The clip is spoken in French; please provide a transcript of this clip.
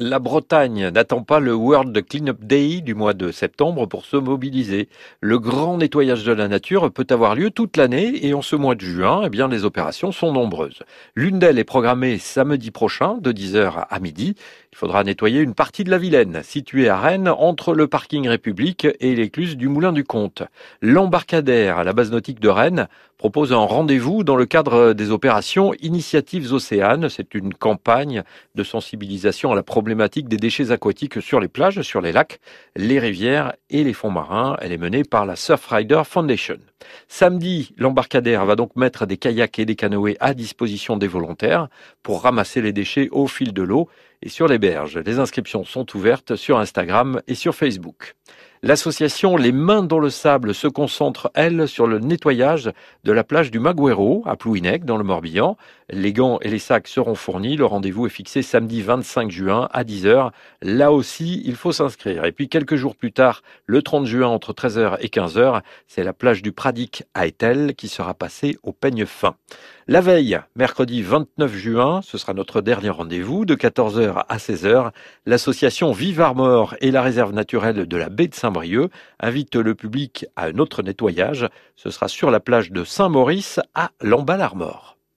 La Bretagne n'attend pas le World Cleanup Day du mois de septembre pour se mobiliser. Le grand nettoyage de la nature peut avoir lieu toute l'année et en ce mois de juin, eh bien, les opérations sont nombreuses. L'une d'elles est programmée samedi prochain de 10h à midi. Il faudra nettoyer une partie de la Vilaine, située à Rennes, entre le parking République et l'écluse du Moulin du Comte. L'embarcadère à la base nautique de Rennes propose un rendez-vous dans le cadre des opérations Initiatives Océanes. C'est une campagne de sensibilisation à la des déchets aquatiques sur les plages, sur les lacs, les rivières et les fonds marins. Elle est menée par la Surfrider Foundation. Samedi, l'embarcadère va donc mettre des kayaks et des canoës à disposition des volontaires pour ramasser les déchets au fil de l'eau et sur les berges. Les inscriptions sont ouvertes sur Instagram et sur Facebook. L'association Les Mains dans le Sable se concentre, elle, sur le nettoyage de la plage du Magüero à Plouinec, dans le Morbihan. Les gants et les sacs seront fournis. Le rendez-vous est fixé samedi 25 juin à 10h. Là aussi, il faut s'inscrire. Et puis, quelques jours plus tard, le 30 juin, entre 13h et 15h, c'est la plage du Pradic à Etel qui sera passée au peigne fin. La veille, mercredi 29 juin, ce sera notre dernier rendez-vous de 14h à 16h. L'association Vive Armor et la réserve naturelle de la baie de Invitent le public à un autre nettoyage. Ce sera sur la plage de Saint-Maurice à Lamballe-Armor.